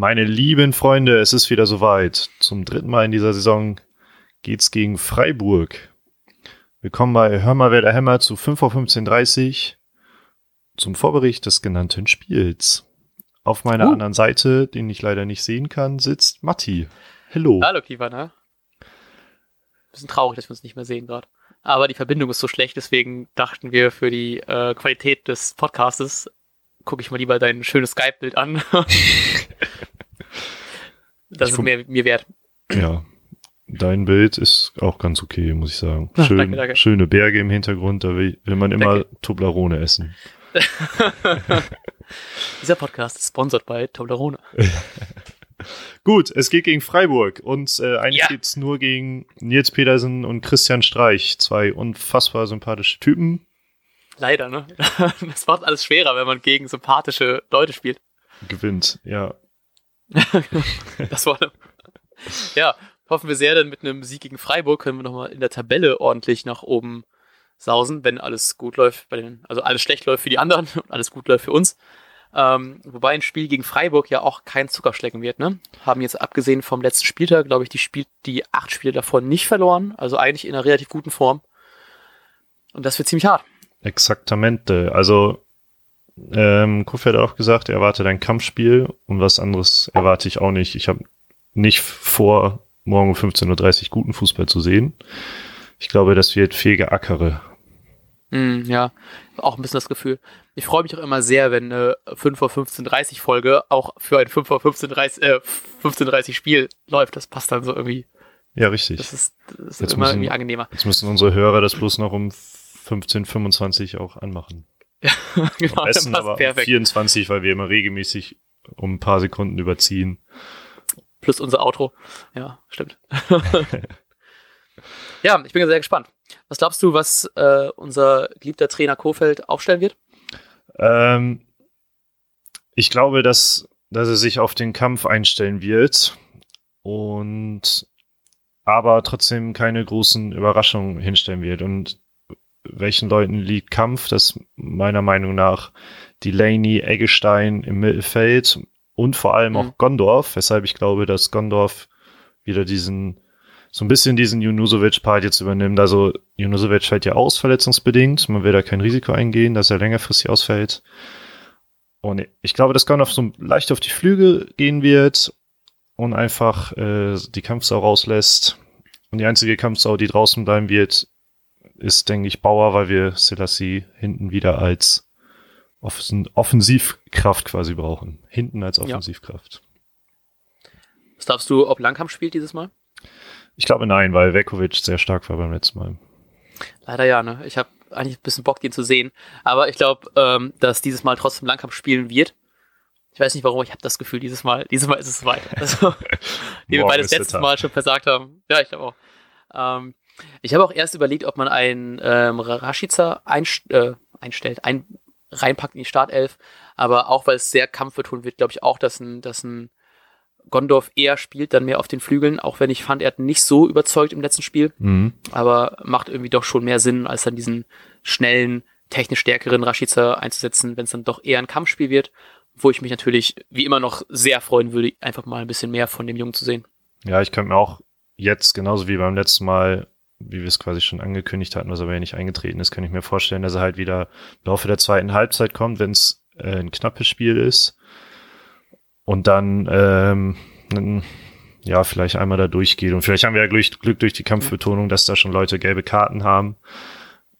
Meine lieben Freunde, es ist wieder soweit. Zum dritten Mal in dieser Saison geht's gegen Freiburg. Willkommen bei Hör mal, wer der Hämmer zu 5.15.30 Uhr zum Vorbericht des genannten Spiels. Auf meiner uh. anderen Seite, den ich leider nicht sehen kann, sitzt Matti. Hello. Hallo, Kivana. Bisschen traurig, dass wir uns nicht mehr sehen gerade. Aber die Verbindung ist so schlecht, deswegen dachten wir für die äh, Qualität des Podcastes gucke ich mal lieber dein schönes Skype-Bild an. das ich ist mir, mir wert. Ja, dein Bild ist auch ganz okay, muss ich sagen. Schön, danke, danke. Schöne Berge im Hintergrund, da will, will man immer danke. Toblerone essen. Dieser Podcast ist sponsored bei Toblerone. Gut, es geht gegen Freiburg und äh, eigentlich ja. geht es nur gegen Nils Petersen und Christian Streich, zwei unfassbar sympathische Typen. Leider, ne? Das macht alles schwerer, wenn man gegen sympathische Leute spielt. Gewinnt, ja. Das war. Ja, hoffen wir sehr, denn mit einem Sieg gegen Freiburg können wir nochmal in der Tabelle ordentlich nach oben sausen, wenn alles gut läuft bei den, also alles schlecht läuft für die anderen und alles gut läuft für uns. Ähm, wobei ein Spiel gegen Freiburg ja auch kein Zuckerschlecken wird, ne? Haben jetzt abgesehen vom letzten Spieltag, glaube ich, die, Spiel die acht Spiele davor nicht verloren, also eigentlich in einer relativ guten Form. Und das wird ziemlich hart. Exaktamente. Also, ähm, Kofeld hat auch gesagt, er erwartet ein Kampfspiel und was anderes erwarte ich auch nicht. Ich habe nicht vor, morgen um 15.30 Uhr guten Fußball zu sehen. Ich glaube, das wird viel geackere. Mm, ja, auch ein bisschen das Gefühl. Ich freue mich auch immer sehr, wenn eine 5 Uhr 15.30 Folge auch für ein 5 Uhr 15.30 äh, 15 Spiel läuft. Das passt dann so irgendwie. Ja, richtig. Das ist, das ist immer müssen, irgendwie angenehmer. Jetzt müssen unsere Hörer das bloß noch um 15.25 auch anmachen. Ja, genau. Am besten aber perfekt. 24, weil wir immer regelmäßig um ein paar Sekunden überziehen. Plus unser Outro. Ja, stimmt. ja, ich bin sehr gespannt. Was glaubst du, was äh, unser geliebter Trainer Kofeld aufstellen wird? Ähm, ich glaube, dass, dass er sich auf den Kampf einstellen wird und aber trotzdem keine großen Überraschungen hinstellen wird. Und welchen Leuten liegt Kampf, das meiner Meinung nach Delaney, Eggestein im Mittelfeld und vor allem auch mhm. Gondorf, weshalb ich glaube, dass Gondorf wieder diesen, so ein bisschen diesen Junusovic-Part jetzt übernimmt. Also Junusovic fällt ja aus, verletzungsbedingt. Man will da kein Risiko eingehen, dass er längerfristig ausfällt. Und ich glaube, dass Gondorf so leicht auf die Flügel gehen wird und einfach äh, die Kampfsau rauslässt. Und die einzige Kampfsau, die draußen bleiben wird, ist, denke ich, Bauer, weil wir Selassie hinten wieder als Offen Offensivkraft quasi brauchen. Hinten als Offensivkraft. Ja. Was glaubst du, ob Langkamp spielt dieses Mal? Ich glaube nein, weil Vekovic sehr stark war beim letzten Mal. Leider ja, ne? Ich habe eigentlich ein bisschen Bock, den zu sehen. Aber ich glaube, ähm, dass dieses Mal trotzdem Langkamp spielen wird. Ich weiß nicht warum, ich habe das Gefühl, dieses Mal, dieses Mal ist es weit. Also, wie wir beide das letzte Mal schon versagt haben. Ja, ich glaube auch. Ähm, ich habe auch erst überlegt, ob man einen ähm, Rashica einst äh, einstellt, ein, reinpackt in die Startelf. Aber auch weil es sehr kampfbetont wird, glaube ich auch, dass ein, dass ein Gondorf eher spielt, dann mehr auf den Flügeln, auch wenn ich fand, er hat nicht so überzeugt im letzten Spiel. Mhm. Aber macht irgendwie doch schon mehr Sinn, als dann diesen schnellen, technisch stärkeren Rashica einzusetzen, wenn es dann doch eher ein Kampfspiel wird, wo ich mich natürlich wie immer noch sehr freuen würde, einfach mal ein bisschen mehr von dem Jungen zu sehen. Ja, ich könnte mir auch jetzt, genauso wie beim letzten Mal, wie wir es quasi schon angekündigt hatten, was aber ja nicht eingetreten ist, kann ich mir vorstellen, dass er halt wieder im Laufe der zweiten Halbzeit kommt, wenn es äh, ein knappes Spiel ist. Und dann, ähm, dann, ja, vielleicht einmal da durchgeht. Und vielleicht haben wir ja Glück, Glück durch die Kampfbetonung, dass da schon Leute gelbe Karten haben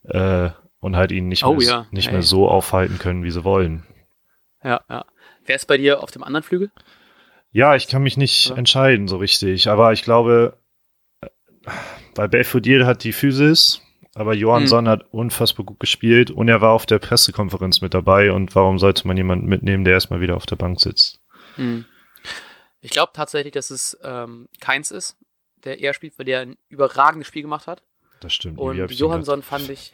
äh, und halt ihn nicht, oh, mehr, ja. nicht mehr so aufhalten können, wie sie wollen. Ja, ja. Wer ist bei dir auf dem anderen Flügel? Ja, ich kann mich nicht ja. entscheiden so richtig, aber ich glaube, weil Belfodil hat die Physis, aber Johansson mhm. hat unfassbar gut gespielt und er war auf der Pressekonferenz mit dabei und warum sollte man jemanden mitnehmen, der erstmal wieder auf der Bank sitzt? Mhm. Ich glaube tatsächlich, dass es ähm, Keins ist, der eher spielt, weil der ein überragendes Spiel gemacht hat. Das stimmt. Und Johansson fand ich.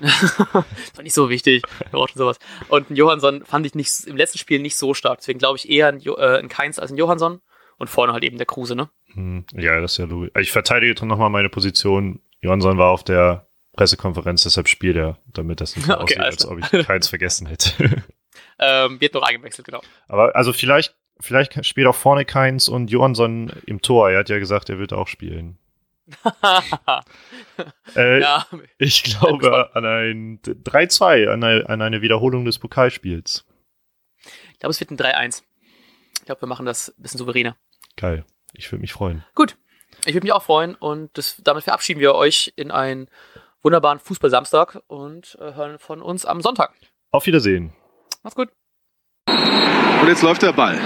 fand nicht so wichtig. sowas. Und Johansson fand ich nicht, im letzten Spiel nicht so stark. Deswegen glaube ich eher ein, äh, ein Keins als ein Johansson. Und vorne halt eben der Kruse, ne? Hm, ja, das ist ja logisch. Ich verteidige nochmal meine Position. Johansson war auf der Pressekonferenz, deshalb spielt er, damit das nicht so okay, aussieht, als ob ich keins vergessen hätte. ähm, wird noch eingewechselt, genau. Aber also vielleicht vielleicht spielt auch vorne Keins und Johansson im Tor. Er hat ja gesagt, er wird auch spielen. äh, ja. Ich glaube an ein 3-2, an, eine, an eine Wiederholung des Pokalspiels. Ich glaube, es wird ein 3-1. Ich glaube, wir machen das ein bisschen souveräner. Geil. Ich würde mich freuen. Gut. Ich würde mich auch freuen und das, damit verabschieden wir euch in einen wunderbaren Fußball-Samstag und äh, hören von uns am Sonntag. Auf Wiedersehen. Macht's gut. Und jetzt läuft der Ball.